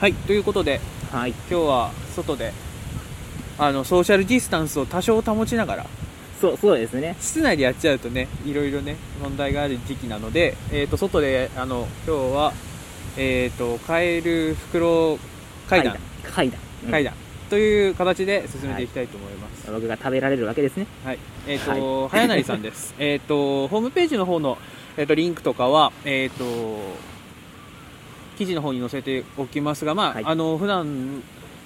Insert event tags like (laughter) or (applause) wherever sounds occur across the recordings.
はいということではい。今日は外であのソーシャルディスタンスを多少保ちながらそうそうですね。室内でやっちゃうとねいろいろね問題がある時期なので、えー、と外であの今日は、えー、とカエル袋階段。階段。うん。階段。という形で進めていきたいと思います、僕が食べられるわけですね。はい、えっ、と、早成さんです。(laughs) えっと、ホームページの方の、えっ、と、リンクとかは、えっ、と、記事の方に載せておきますが、まあ、はい。あの、普段、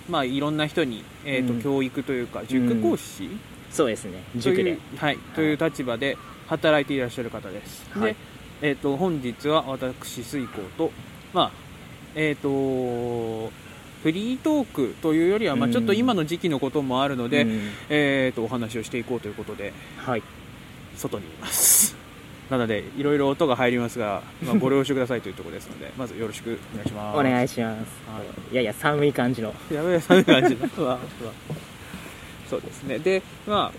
まあ、いろんな人に、えっ、と、うん。教育というか、塾講師、そうですね。と塾で。いう、はい、という立場で働いていらっしゃる方です。はい。で、えっ、と、本日は私、水光と、まあ、えっ、と、フリートークというよりは、まあ、うん。ちょっと今の時期のこともあるので、うん。えっ、と、お話をしていこうということで、はい。外にいますなのでいろいろ音が入りますが、まあ、ご了承くださいというところですので (laughs) まずよろしくお願いします。お願いします。はい。やいや寒い感じの。やべえそういう感じだうわそうですね。でまあ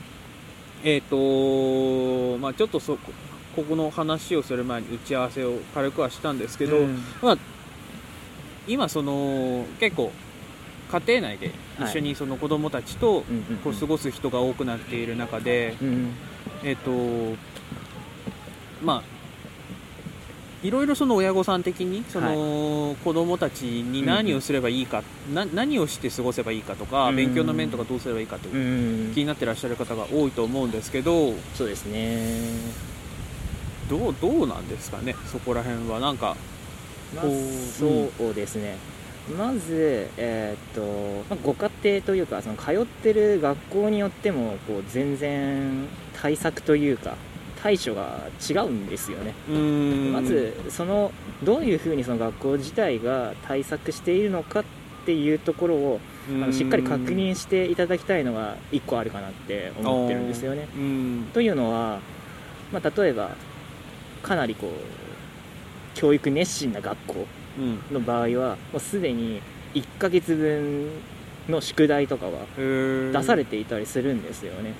えっ、とまあちょっとそこここの話をする前に打ち合わせを軽くはしたんですけど、うん。まあ今その結構家庭内で一緒にその子供たちとこう過ごす人が多くなっている中で、うんえっ、とまあいろいろその親御さん的にその、子供たちに何をすればいいか、な何をして過ごせばいいかとか、うん。勉強の面とかどうすればいいかとう気んになってらっしゃる方が多いと思うんですけどそうですね。どうどうなんですかねそこら辺は。なんかまあそうですね、まず、えーっとまあご家庭というかその通ってる学校によってもこう全然対策というか対処が違うんですよね、まずそのどういうふうにその学校自体が対策しているのかっていうところをあのしっかり確認していただきたいのが1個あるかなって思ってるんですよね。うん。というのは、まあ、例えばかなりこう教育熱心な学校うん。の場合はもうすでに1ヶ月分の宿題とかは出されてていたりするんですよね。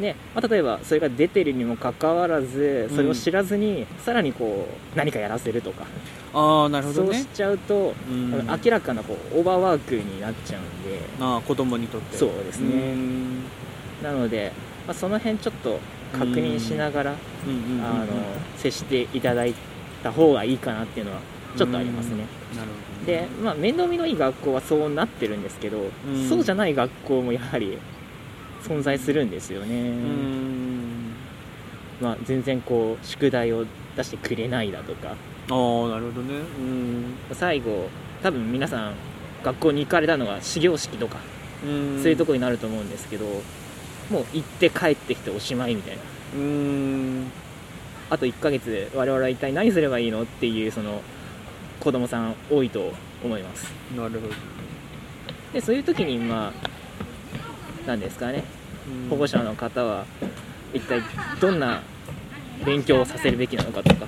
で、まあ、例えばそれが出てるにもかかわらずそれを知らずにさらにこう何かやらせるとか、ああなるほどね。そうしちゃうと、うん。明らかなこうオーバーワークになっちゃうんで。ああ子供にとって。そうですね。うん。なので、まあ、その辺ちょっと確認しながら、接していただいた方がいいかなっていうのはちょっとありますね。なるほどで、まあ、面倒見のいい学校はそうなってるんですけど、ん。そうじゃない学校もやはり存在するんですよね、うん。まあ、全然こう宿題を出してくれないだとか。ああなるほどね。うん。最後多分皆さん学校に行かれたのが始業式とか、うん。そういうところになると思うんですけどもう行って帰ってきておしまいみたいな。うん。あと1ヶ月で我々は一体何すればいいのっていうその子供さん多いと思います。なるほど。でそういう時にまあ何ですかね。保護者の方は一体どんな勉強をさせるべきなのかとか。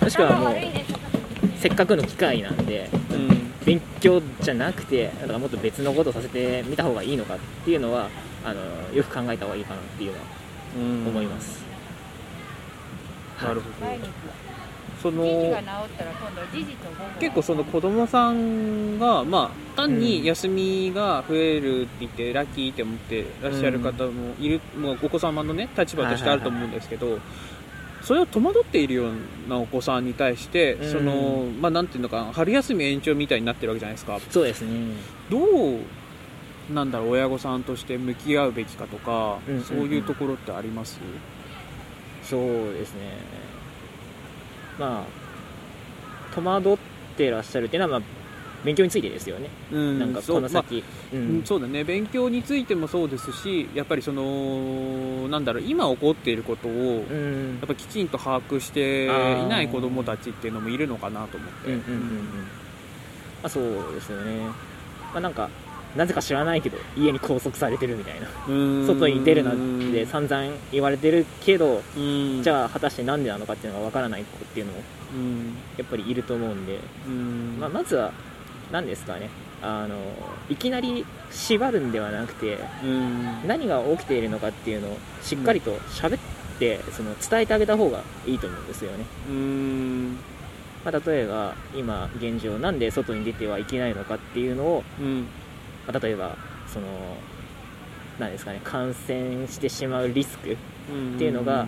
もしくはもうせっかくの機会なんで勉強じゃなくてだからもっと別のことをさせてみた方がいいのかっていうのはあのよく考えた方がいいかなっていうのはうん思います、なるほどその結構その子供さんがまあ単に休みが増えるって言ってラッキーって思ってらっしゃる方もいる、もうお子様のね立場としてあると思うんですけど、それを戸惑っているようなお子さんに対して、うん。そのまあなんていうのかな春休み延長みたいになってるわけじゃないですか。そうですね。どうなんだろう親御さんとして向き合うべきかとか、うんうんうん。そういうところってあります？そうですねまあ戸惑ってらっしゃるっていうのは、まあ、勉強についてですよね、うんなんかそうまあこの先、ううんんそうだね。勉強についてもそうですしやっぱりそのなんだろう今起こっていることをうん。やっぱきちんと把握していない子どもたちっていうのもいるのかなと思って、うんうんうん。うん。まあ、そうですよね、まあ、なんかなぜか知らないけど家に拘束されてるみたいな。うん。外に出るなって散々言われてるけどうん。じゃあ果たしてなんでなのかっていうのがわからない子っていうのもうん。やっぱりいると思うんで、うん。まあ、まずは何ですかね。あのいきなり縛るんではなくてうん。何が起きているのかっていうのをしっかりと喋ってその伝えてあげた方がいいと思うんですよね、うん。ままあ、例えば今現状なんで外に出てはいけないのかっていうのを、うんまあ、例えばそのなんですかね感染してしまうリスクっていうのが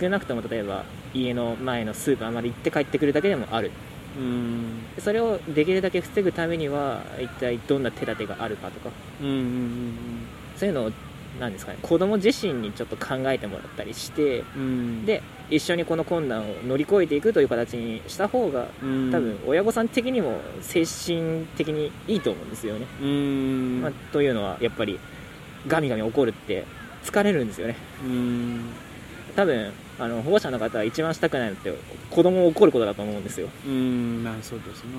少なくとも例えば家の前のスーパーまで行って帰ってくるだけでもある。うん。それをできるだけ防ぐためには一体どんな手立てがあるかとか。うん。うん。うん。そういうのをなんですかね子供自身にちょっと考えてもらったりしてうん。うんで一緒にこの困難を乗り越えていくという形にした方がうん。多分親御さん的にも精神的にいいと思うんですよね、うん。まあ、というのはやっぱりガミガミ怒るって疲れるんですよね。うん。多分あの保護者の方は一番したくないのって子供を怒ることだと思うんですよ。うんまあそうですね。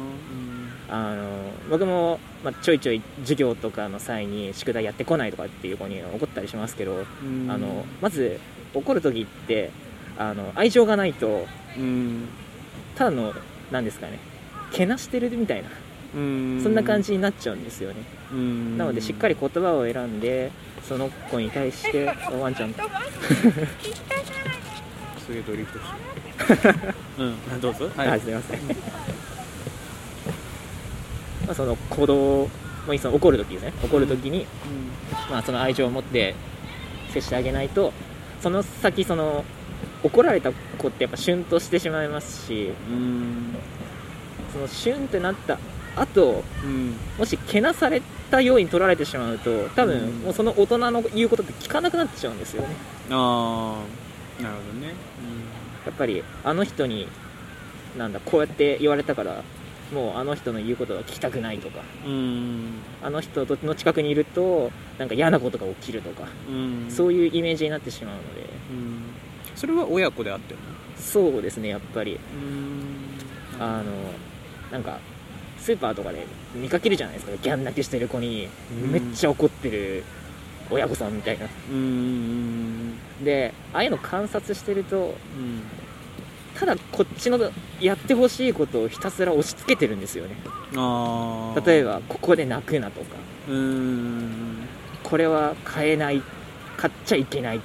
あの僕も、まあ、ちょいちょい授業とかの際に宿題やってこないとかっていう子に怒ったりしますけど、うん。あのまず怒る時ってあの愛情がないとうん。ただのなんですかねけなしてるみたいなうん。そんな感じになっちゃうんですよね。うん。なのでしっかり言葉を選んでその子に対しておワンちゃん (laughs) すげえドリフトしてるうん。どうぞはい、すみません。まあその子供にその怒る時ですね。怒る時に、まあその愛情を持って接してあげないと、その先その怒られた子ってやっぱシュンとしてしまいますし、うん。そのシュンってなった後、うん。もしけなされたように取られてしまうと、多分うん。もうその大人の言うことって聞かなくなっちゃうんですよね。ああなるほどね。やっぱりあの人になんだこうやって言われたからもうあの人の言うことは聞きたくないとか。うん。あの人の近くにいるとなんか嫌なことが起きるとか、うん。そういうイメージになってしまうので。うん。それは親子であってるの？そうですねやっぱり。うん。あのなんかスーパーとかで見かけるじゃないですか。ギャン泣きしてる子にうん。めっちゃ怒ってる親御さんみたいな。うんでああいうの観察してるとうん。ただこっちのやってほしいことをひたすら押し付けてるんですよね。例えばここで泣くなとか。うん。これは買えない買っちゃいけない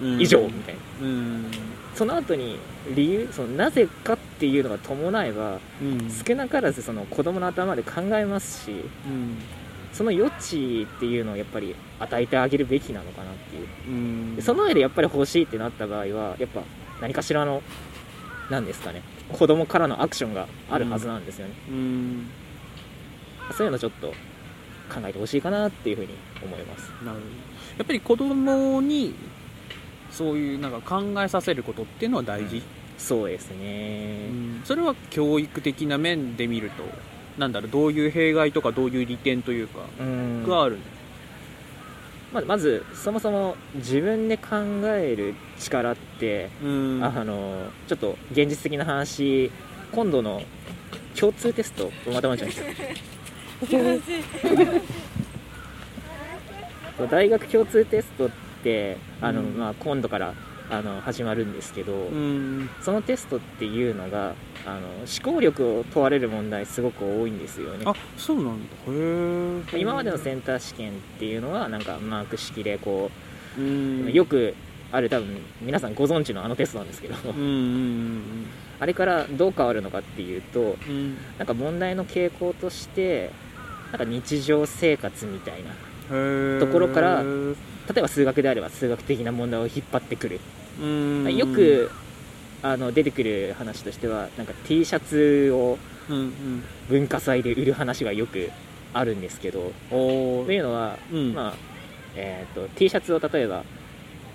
うん。以上みたいな。うん。その後に理由そのなぜかっていうのが伴えばうん。少なからずその子供の頭で考えますしうんその余地っていうのをやっぱり与えてあげるべきなのかなっていう。うその上でやっぱり欲しいってなった場合はやっぱ何かしらの何ですかね子供からのアクションがあるはずなんですよね、うん。そういうのちょっと考えてほしいかなっていうふうに思います。なるほど。やっぱり子供にそういうなんか考えさせることっていうのは大事、そうですね、それは教育的な面で見るとなんだろうどういう弊害とかどういう利点というかうんがある、ままずそもそも自分で考える力って、うん。あのちょっと現実的な話今度の共通テストまたまちゃん (laughs) 大学共通テストってあの、うん。まあ、今度からあの始まるんですけど、うん。そのテストっていうのがあの思考力を問われる問題すごく多いんですよね。あそうなんだ。へえ今までのセンター試験っていうのはなんかマーク式でこうん。うよくある多分皆さんご存知のあのテストなんですけど。うんうんあれからどう変わるのかっていうとうん。うんなんか問題の傾向としてなんか日常生活みたいなところから例えば数学であれば数学的な問題を引っ張ってくる。うんよくあの出てくる話としてはなんか T シャツをうんうん。文化祭で売る話がよくあるんですけどおというのは、うん。まあえー、と T シャツを例えば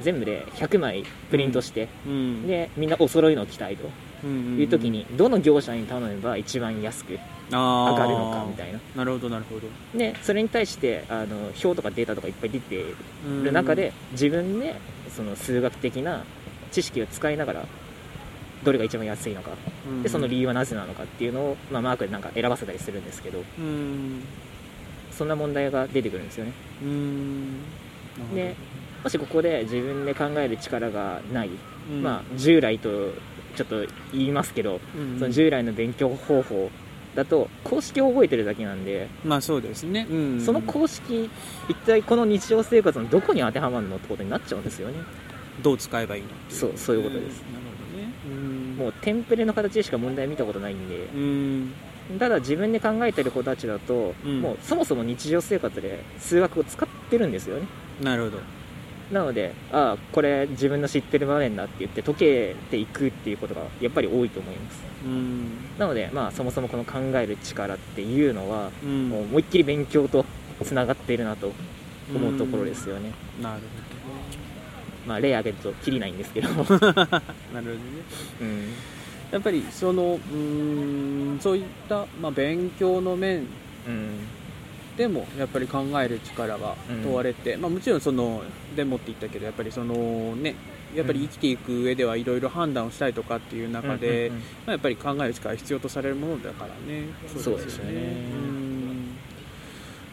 全部で100枚プリントして、うん。でみんなお揃いのを着たいとうんいう時にどの業者に頼めば一番安く上上がるのかみたいな。なるほどなるほど。でそれに対してあの表とかデータとかいっぱい出ている中で自分でその数学的な知識を使いながらどれが一番安いのか。うん。でその理由はなぜなのかっていうのを、まあ、マークでなんか選ばせたりするんですけど。うん。そんな問題が出てくるんですよね。うん。でもしここで自分で考える力がない、うん。まあ従来とちょっと言いますけど、うん。その従来の勉強方法だと公式を覚えてるだけなんで、まあそうですね。うん。その公式一体この日常生活のどこに当てはまるのってことになっちゃうんですよね。どう使えばいいのそうそういうことです。なるほどね。うん。もうテンプレの形でしか問題見たことないんで。うん。ただ自分で考えてる子たちだと、うん。もうそもそも日常生活で数学を使ってるんですよね。なるほどなのでああこれ自分の知ってる場面だって言って解けていくっていうことがやっぱり多いと思います。うん。なのでまあそもそもこの考える力っていうのはうん。もう思いっきり勉強とつながっているなと思うところですよね、なるまあ例挙げるときりないんですけど、ほど。なるほどね。うん。やっぱりそのうーんそういった、まあ、勉強の面うんでもやっぱり考える力が問われて、まあ、もちろんそのでもって言ったけどやっぱりそのねやっぱり生きていく上ではいろいろ判断をしたいとかっていう中で、うんうんうん。まあ、やっぱり考える力が必要とされるものだからね。そうですよね。うん。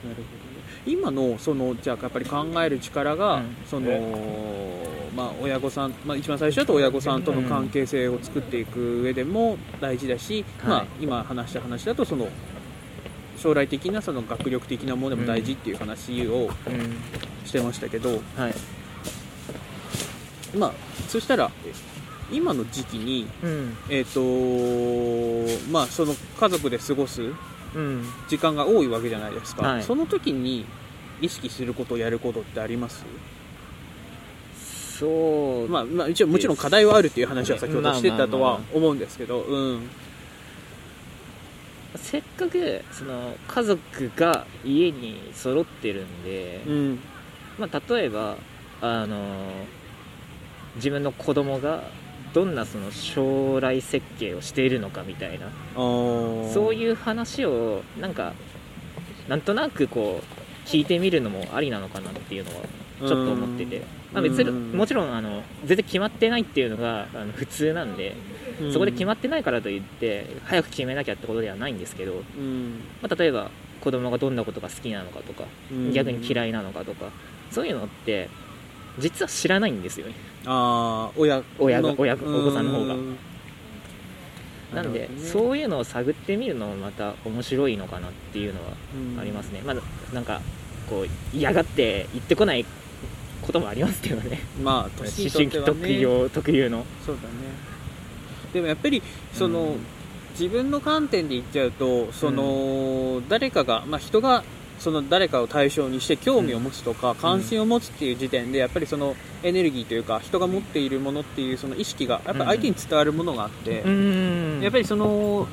なるほどね。今のそのじゃあやっぱり考える力が、うん。そのまあ、親御さん、まあ、一番最初だと親御さんとの関係性を作っていく上でも大事だし、はい。まあ、今話した話だとその将来的なその学力的なものでも大事っていう話をうんしてましたけど、はいまあ、そしたら今の時期に、うん。えーとまあ、その家族で過ごすうん。時間が多いわけじゃないですか、はい。その時に意識することやることってあります？そう、まあ、まあ一応もちろん課題はあるっていう話は先ほどしてたとはまあまあま思うんですけど、うんせっかくその家族が家に揃ってるんで、うん。まあ、例えばあの自分の子供がどんなその将来設計をしているのかみたいなそうういう話をなんかなんとなくこう聞いてみるのもありなのかなっていうのはちょっと思ってて、まあ、別にうん。もちろんあの全然決まってないっていうのがあの普通なんでそこで決まってないからといって早く決めなきゃってことではないんですけど、うん。まあ、例えば子供がどんなことが好きなのかとかうん。逆に嫌いなのかとかそういうのって実は知らないんですよね。ああ親親親がお子さんの方が。うんなんで、ねそういうのを探ってみるのもまた面白いのかなっていうのはうん。ありますね、まあなんかこう嫌がって言ってこないこともありますけどね。まあ (laughs) 思年春期特有特有の。そうだねでもやっぱりその、うん自分の観点で言っちゃうとその、誰かが、まあ、人がその誰かを対象にして興味を持つとか、関心を持つっていう時点でやっぱりそのエネルギーというか人が持っているものっていうその意識がやっぱり相手に伝わるものがあって、ん。やっぱりその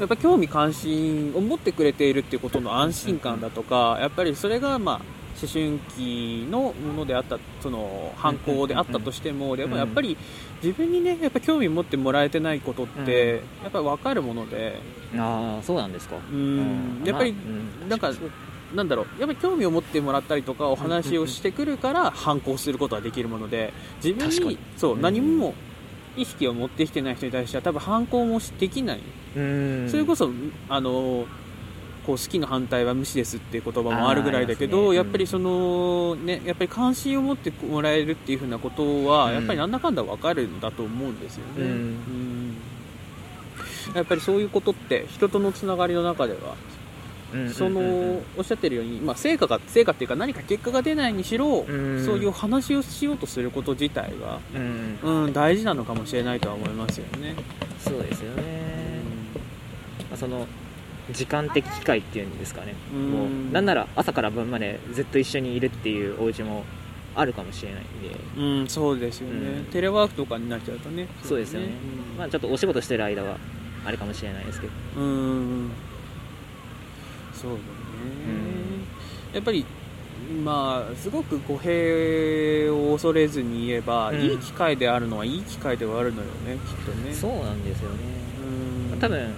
やっぱ興味関心を持ってくれているっていうことの安心感だとか、やっぱりそれがまあ思春期のものであったその犯行であったとしても、でもやっぱり自分にねやっぱ興味持ってもらえてないことって、やっぱり分かるもので。ああそうなんですか。うん。やっぱりなんかなんだろう。やっぱり興味を持ってもらったりとかお話をしてくるから反抗することができるもので自分にそう、うん。何も意識を持ってきてない人に対しては多分反抗もできない。うん。それこそあのこう好きの反対は無視ですっていう言葉もあるぐらいだけど、ね。やっぱりその、ね、やっぱり関心を持ってもらえるっていうふうなことは、うん。やっぱりなんだかんだ分かるんだと思うんですよね、うん。うん。やっぱりそういうことって人とのつながりの中ではうんその、おっしゃってるように、まあ、成果が成果っていうか何か結果が出ないにしろ、うん。そういう話をしようとすること自体が、うん。うん、大事なのかもしれないとは思いますよね。そうですよね、まあ、その時間的機会っていうんですかね、うん。もうなんなら朝から晩までずっと一緒にいるっていうお家もあるかもしれないんで、うん、そうですよね、うん。テレワークとかになっちゃうとねそうですよね。まあ、ちょっとお仕事してる間はあれかもしれないですけど。うんうん。そうだね、やっぱりまあすごく語弊を恐れずに言えば、うん。いい機会であるのはいい機会ではあるのよねきっとね。そうなんですよね。うん。多分あの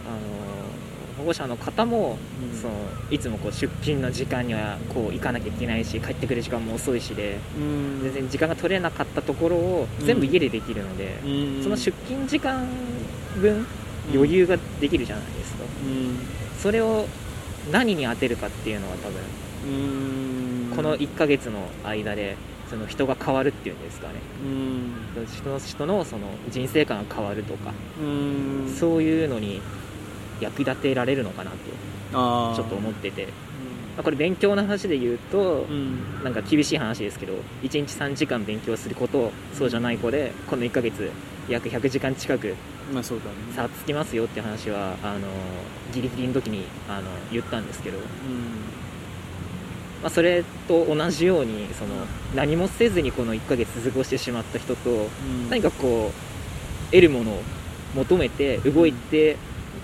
保護者の方も、うん。そのいつもこう出勤の時間にはこう行かなきゃいけないし帰ってくる時間も遅いしでうん。全然時間が取れなかったところをうん。全部家でできるので、うん。その出勤時間分余裕ができるじゃないですか、うん。それを何に当てるかっていうのは多分うん。この1ヶ月の間でその人が変わるっていうんですかね。うん。人の人のその人生観が変わるとか、うん。そういうのに役立てられるのかなとちょっと思ってて、まあ、これ勉強の話で言うとう、ん。なんか厳しい話ですけど1日3時間勉強する子とそうじゃない子でこの1ヶ月約100時間近くまあそうだね。差つきますよって話はあのギリギリの時にあの言ったんですけど、うん。まあ、それと同じようにその何もせずにこの1ヶ月過ごしてしまった人とうん。何かこう得るものを求めて動いて、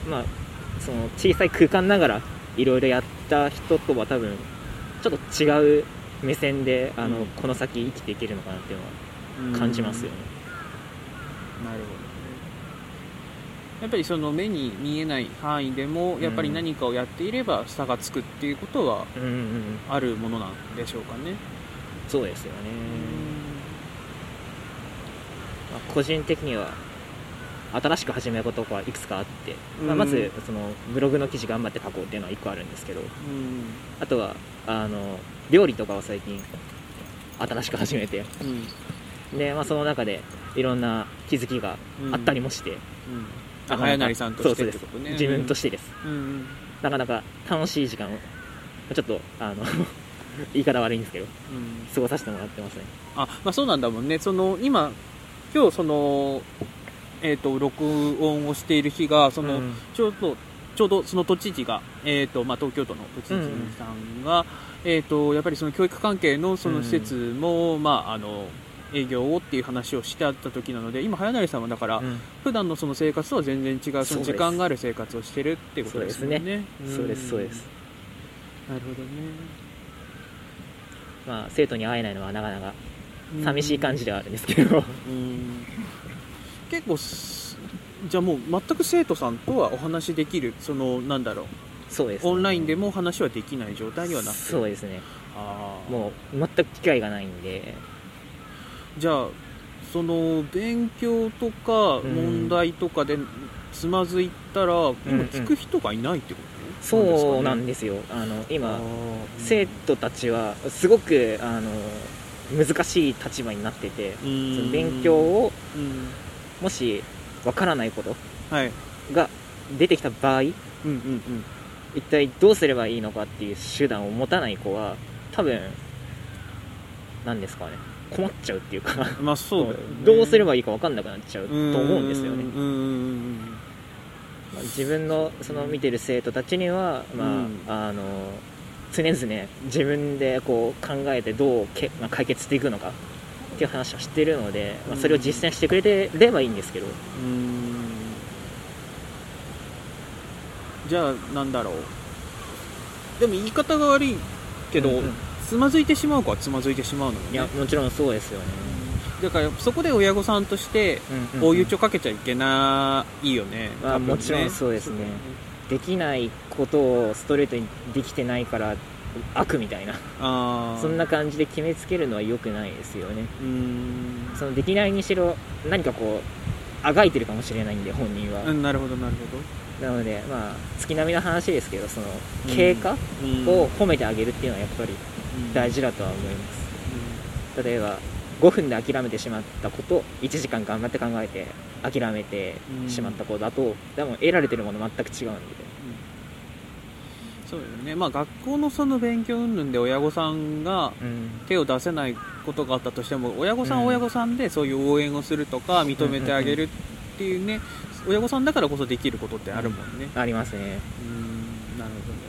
まあ、その小さい空間ながらいろいろやった人とは多分ちょっと違う目線であの、うん。この先生きていけるのかなっていうのは感じますよね。なるほどね。やっぱりその目に見えない範囲でもやっぱり何かをやっていれば差がつくっていうことはうんうんうん、あるものなんでしょうかね。そうですよね、まあ個人的には新しく始めることがいくつかあって、まあ、うん。まずそのブログの記事頑張って書こうっていうのは1個あるんですけどうん。あとはあの料理とかを最近新しく始めてうん。で、まあ、その中でいろんな気づきがあったりもして、うん。あ早成さんとしてです。ね自分としてです、なかなか楽しい時間をちょっとあの (laughs) 言い方悪いんですけどうん。過ごさせてもらってますね。あまあそうなんだもんね。その今今日そのえっ、と録音をしている日がその、うん。ちょうどちょうどその都知事が、えーとまあ、東京都の都知事さんが、えー、とやっぱりその教育関係のその施設も、まあ、あの営業をっていう話をしてあった時なので今早成さんはだから、うん。普段のその生活とは全然違うその時間がある生活をしてるっていうことですよね。そうですそうですそうです。なるほどね。まあ生徒に会えないのはなかなかうん。寂しい感じではあるんですけど。うん結構すじゃあもう全く生徒さんとはお話しできるそのなんだろう。そうですね、オンラインでも話はできない状態にはなってる。そうですね。あーもう全く機会がないんで。じゃあその勉強とかうん。問題とかでつまずいたら、今聞く人がいないってこと、そうなんでですよ。あの今ね生徒たちはすごくあの難しい立場になっててその勉強をうんもしわからないことはい。が出てきた場合うんうん一体どうすればいいのかっていう手段を持たない子は多分何ですかね。困っちゃうっていうか。うんまあそうだよ、ね、どうすればいいか分かんなくなっちゃうとうん思うんですよね。うんうんうんまあ自分のその見てる生徒たちには、まあうんあの常々自分でこう考えてどうけ、まあ、解決していくのかっていう話をしてるので、まあ、それを実践してくれてればいいんですけど、うん。じゃあなんだろう。でも言い方が悪いけど、うんうん。つまずいてしまう子はつまずいてしまうのよね。いやもちろんそうですよね、だからそこで親御さんとしてうん追い打ちをかけちゃいけないよね、まあね。もちろんそうですね。できないことをストレートにできてないから悪みたいな。そんな感じで決めつけるのは良くないですよね。うーん。そのできないにしろ何かこうあがいてるかもしれないんで本人は、うんなるほどなるなのでまあ月並みの話ですけどその経過ほどを褒めてあげるっていうのはやっぱり大事だとは思います。例えば5分で諦めてしまったこと1時間頑張って考えて諦めてしまったことだとでも得られてるもの全く違うんでそうだよね。まあ学校のその勉強云々で親御さんがうん。手を出せないことがあったとしても親御さんうん。は親御さんでそういう応援をするとか認めてあげるっていうね親御さんだからこそできることってあるもんね。ありますね、うん。なるほどね。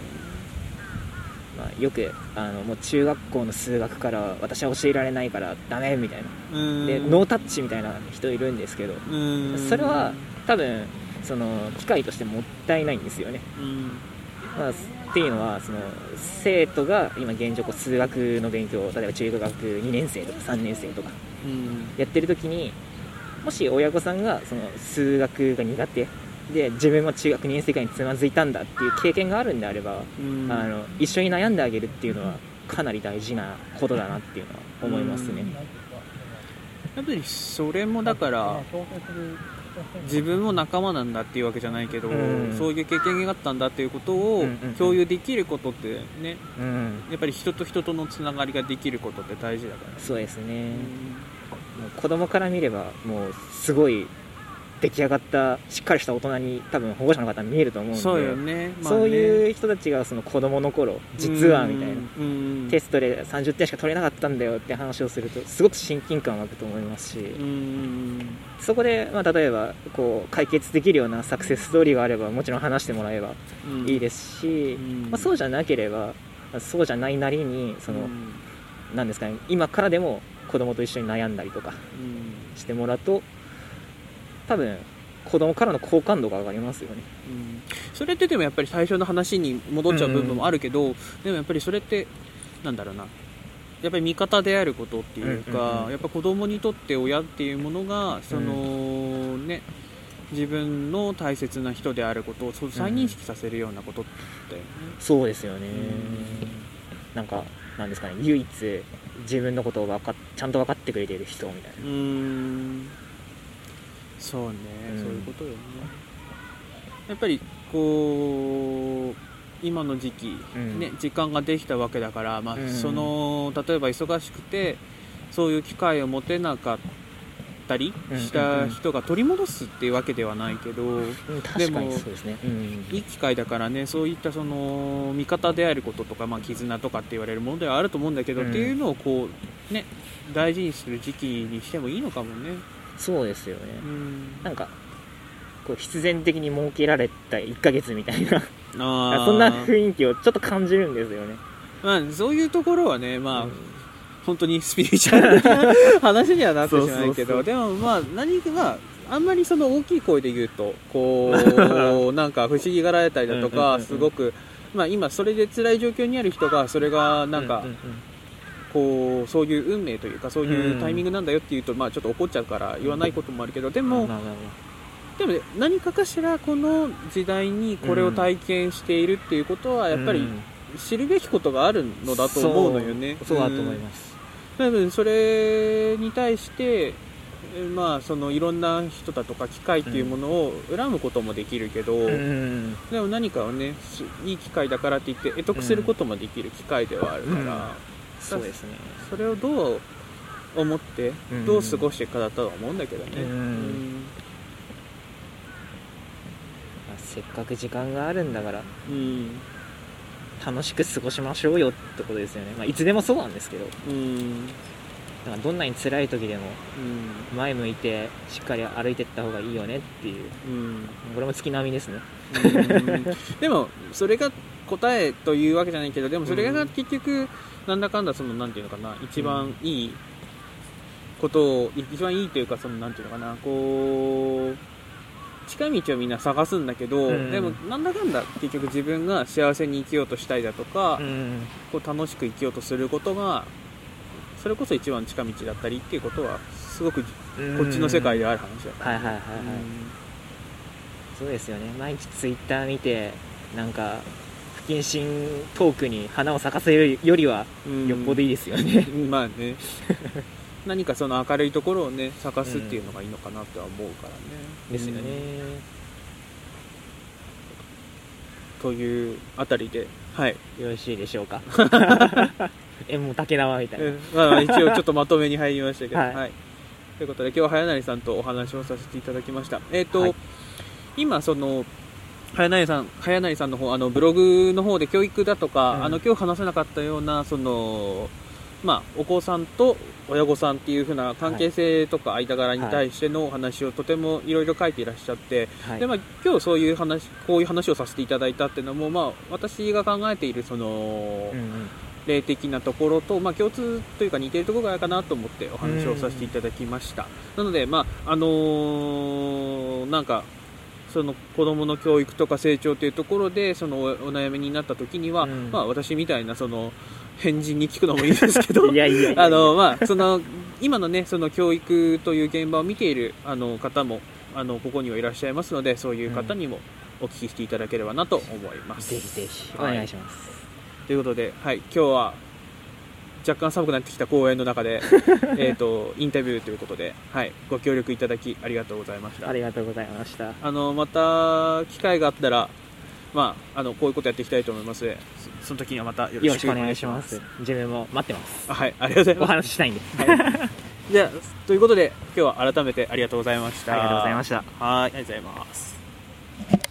まあ、よくあのもう中学校の数学から私は教えられないからダメみたいな。うん。でノータッチみたいな人いるんですけどうん。それは多分その機会としてもったいないんですよね、うん。まあ、っていうのはその生徒が今現状こう数学の勉強例えば中学2年生とか3年生とかうん。やってる時にもし親御さんがその数学が苦手で自分も中学2年生以下につまずいたんだっていう経験があるんであれば、うん。あの一緒に悩んであげるっていうのはかなり大事なことだなっていうのは思いますね、やっぱりそれもだから自分も仲間なんだっていうわけじゃないけど、うん。そういう経験があったんだっていうことを共有できることってねうん、やっぱり人と人とのつながりができることって大事だから、そうですね、もう子供から見ればもうすごい出来上がったしっかりした大人に多分保護者の方は見えると思うんでそうよね,、まあね。そういう人たちがその子供の頃実はみたいなうんテストで30点しか取れなかったんだよって話をするとすごく親近感湧くと思いますし、うんそこで、まあ、例えばこう解決できるようなサクセスストーリーがあればもちろん話してもらえばうん。いいですし、うん。まあ、そうじゃなければまあそうじゃないなりにその、うん。なんですかね今からでも子供と一緒に悩んだりとかうん。してもらうと多分子供からの好感度が上がりますよね。うん。それってでもやっぱり最初の話に戻っちゃう部分もあるけど、でもやっぱりそれってなんだろうな。やっぱり味方であることっていうか、うんうんうん。やっぱ子供にとって親っていうものがその、ね自分の大切な人であることを再認識させるようなことって、そうですよね。ん。なんかなんですかね唯一自分のことをわかっちゃんと分かってくれている人みたいなそうね、うん。そういうことよね。やっぱりこう今の時期、うん。ね、時間ができたわけだから、まあうん。その例えば忙しくてそういう機会を持てなかったりした人が取り戻すっていうわけではないけど、でもいい機会だからねそういったその味方であることとか、まあ、絆とかって言われるものではあると思うんだけど、うん。っていうのをこう、ね、大事にする時期にしてもいいのかもね。そうですよね。うん。なんかこう必然的に設けられた1ヶ月みたいな。そんな雰囲気をちょっと感じるんですよね。まあ、そういうところはね、まあ、うん。本当にスピリチュアルな話にはなってしまうけどでもまあ何かまああんまりその大きい声で言うとこう (laughs) なんか不思議がられたりだとかすごくまあ今それで辛い状況にある人がそれがなんかこうそういう運命というかそういうタイミングなんだよっていうとまあちょっと怒っちゃうから言わないこともあるけどでもでもね何かかしらこの時代にこれを体験しているっていうことはやっぱりうん。知るべきことがあるのだと思うのよね。そうだと思います、多分それに対して、えまあ、そのいろんな人だとか機械っていうものを恨むこともできるけど、うん。でも何かをねすいい機会だからって言って得得することもできる機会ではあるから、うんそうですね。それをどう思ってうん。どう過ごしていくかだとは思うんだけどね。うん。まあせっかく時間があるんだからうん。楽しく過ごしましょうよってことですよね、まあ、いつでもそうなんですけど。うんなんかどんなに辛い時でもうん。前向いてしっかり歩いていった方がいいよねっていううん。これも月並みですね。うん。(laughs) でもそれが答えというわけじゃないけどでもそれが結局なんだかんだそのなんていうのかな一番いいことを一番いいというかそのなんていうのかなこう近道をみんな探すんだけど、うん。でもなんだかんだ結局自分が幸せに生きようとしたいだとか、うん。こう楽しく生きようとすることがそれこそ一番近道だったりっていうことはすごくこっちの世界である話だから、はいはいはいはい、そうですよね。毎日ツイッター見てなんか不謹慎トークに花を咲かせるよりはうん。よっぽどいいですよね、うん。まあね。(laughs) 何かその明るいところをね探すっていうのがいいのかなとは思うからね、ですよね、というあたりではい、よろしいでしょうか (laughs) (laughs) えもう竹縄みたいな、うんまあ、一応ちょっとまとめに入りましたけど、ははいい。ということで今日は早成さんとお話をさせていただきました。えっ、と、はい。今その早成さん早成さんの方あのブログの方で教育だとか、うん。あの今日話せなかったようなそのまあ、お子さんと親御さんっていう風な関係性とか間柄に対してのお話をとてもいろいろ書いていらっしゃって、はい。でまあ、今日そういう話こういう話をさせていただいたっていうのも、まあ、私が考えているその、うんうん霊的なところと、まあ、共通というか似ているところがあるかなと思ってお話をさせていただきました、なので、まああのーなんかその子供の教育とか成長というところでそのおお悩みになった時には、うん。まあ、私みたいなその変人に聞くのもいいですけどいやいや (laughs) あの、まあ、その今の,、ね、その教育という現場を見ているあの方もあのここにはいらっしゃいますのでそういう方にもお聞きしていただければなと思います。ぜひぜひおはい願いします、ということで、はい、今日は若干寒くなってきた公園の中で (laughs) えーとインタビューということで、はい、ご協力いただきありがとうございました。ありがとうございました。あのまた機会があったら、まあ、あのこういうことやっていきたいと思います。のでそその時にはまたよろしくお願願いします。す自分も待ってます。あはい、ありがとうございおます。話ししたいんで。はい。(laughs) じゃあということで今日は改めてありがとうございました。ありがとうございました。はいありがとうございます